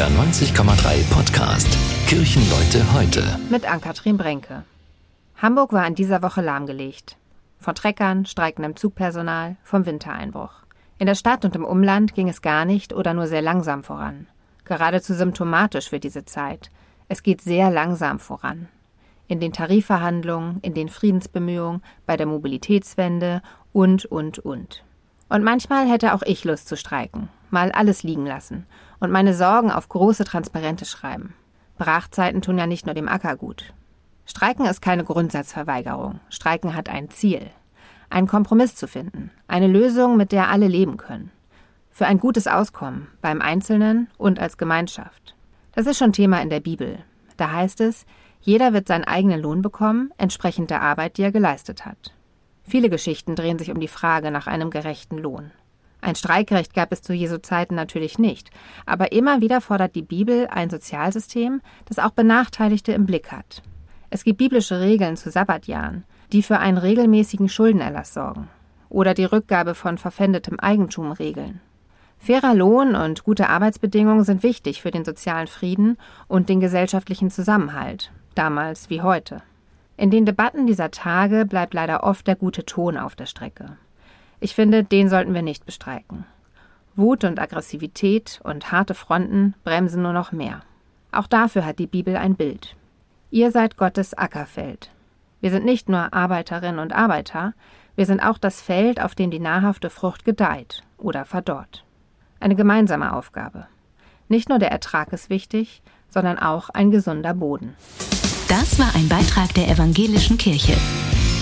NDR 90,3 Podcast. Kirchenleute heute. Mit Ann-Kathrin Brenke. Hamburg war in dieser Woche lahmgelegt. Von Treckern, streikendem Zugpersonal, vom Wintereinbruch. In der Stadt und im Umland ging es gar nicht oder nur sehr langsam voran. Geradezu symptomatisch für diese Zeit. Es geht sehr langsam voran. In den Tarifverhandlungen, in den Friedensbemühungen, bei der Mobilitätswende und, und, und. Und manchmal hätte auch ich Lust zu streiken, mal alles liegen lassen und meine Sorgen auf große Transparente schreiben. Brachzeiten tun ja nicht nur dem Acker gut. Streiken ist keine Grundsatzverweigerung. Streiken hat ein Ziel. Einen Kompromiss zu finden. Eine Lösung, mit der alle leben können. Für ein gutes Auskommen, beim Einzelnen und als Gemeinschaft. Das ist schon Thema in der Bibel. Da heißt es, jeder wird seinen eigenen Lohn bekommen, entsprechend der Arbeit, die er geleistet hat. Viele Geschichten drehen sich um die Frage nach einem gerechten Lohn. Ein Streikrecht gab es zu Jesu Zeiten natürlich nicht, aber immer wieder fordert die Bibel ein Sozialsystem, das auch Benachteiligte im Blick hat. Es gibt biblische Regeln zu Sabbatjahren, die für einen regelmäßigen Schuldenerlass sorgen oder die Rückgabe von verpfändetem Eigentum regeln. Fairer Lohn und gute Arbeitsbedingungen sind wichtig für den sozialen Frieden und den gesellschaftlichen Zusammenhalt, damals wie heute. In den Debatten dieser Tage bleibt leider oft der gute Ton auf der Strecke. Ich finde, den sollten wir nicht bestreiken. Wut und Aggressivität und harte Fronten bremsen nur noch mehr. Auch dafür hat die Bibel ein Bild. Ihr seid Gottes Ackerfeld. Wir sind nicht nur Arbeiterinnen und Arbeiter, wir sind auch das Feld, auf dem die nahrhafte Frucht gedeiht oder verdorrt. Eine gemeinsame Aufgabe. Nicht nur der Ertrag ist wichtig, sondern auch ein gesunder Boden. Das war ein Beitrag der Evangelischen Kirche.